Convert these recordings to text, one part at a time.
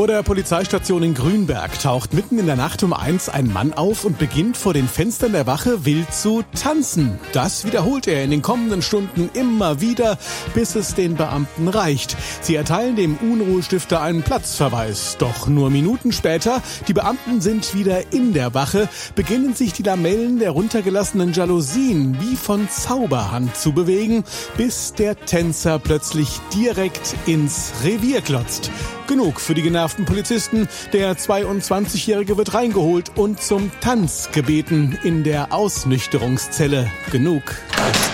Vor der Polizeistation in Grünberg taucht mitten in der Nacht um eins ein Mann auf und beginnt vor den Fenstern der Wache wild zu tanzen. Das wiederholt er in den kommenden Stunden immer wieder, bis es den Beamten reicht. Sie erteilen dem Unruhestifter einen Platzverweis. Doch nur Minuten später, die Beamten sind wieder in der Wache, beginnen sich die Lamellen der runtergelassenen Jalousien wie von Zauberhand zu bewegen, bis der Tänzer plötzlich direkt ins Revier klotzt. Genug für die genervten Polizisten. Der 22-Jährige wird reingeholt und zum Tanz gebeten in der Ausnüchterungszelle. Genug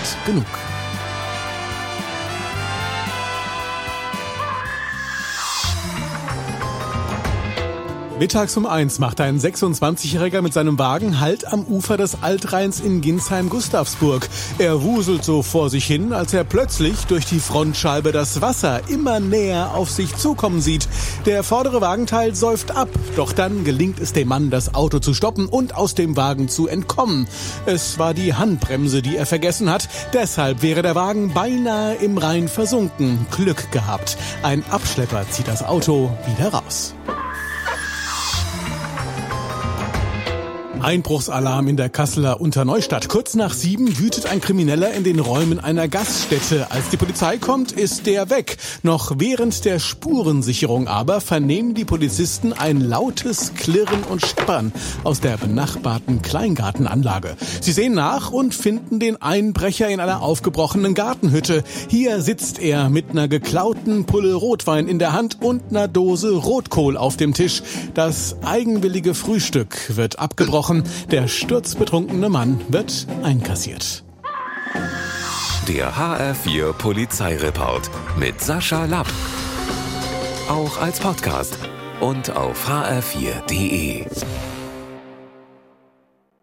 ist genug. Mittags um eins macht ein 26-Jähriger mit seinem Wagen Halt am Ufer des Altrheins in Ginsheim-Gustavsburg. Er wuselt so vor sich hin, als er plötzlich durch die Frontscheibe das Wasser immer näher auf sich zukommen sieht. Der vordere Wagenteil säuft ab, doch dann gelingt es dem Mann, das Auto zu stoppen und aus dem Wagen zu entkommen. Es war die Handbremse, die er vergessen hat, deshalb wäre der Wagen beinahe im Rhein versunken. Glück gehabt. Ein Abschlepper zieht das Auto wieder raus. Einbruchsalarm in der Kasseler Unterneustadt. Kurz nach sieben wütet ein Krimineller in den Räumen einer Gaststätte. Als die Polizei kommt, ist der weg. Noch während der Spurensicherung aber vernehmen die Polizisten ein lautes Klirren und Scheppern aus der benachbarten Kleingartenanlage. Sie sehen nach und finden den Einbrecher in einer aufgebrochenen Gartenhütte. Hier sitzt er mit einer geklauten Pulle Rotwein in der Hand und einer Dose Rotkohl auf dem Tisch. Das eigenwillige Frühstück wird abgebrochen Wochen. Der sturzbetrunkene Mann wird einkassiert. Der HR4 Polizeireport mit Sascha Lapp. Auch als Podcast und auf hr4.de.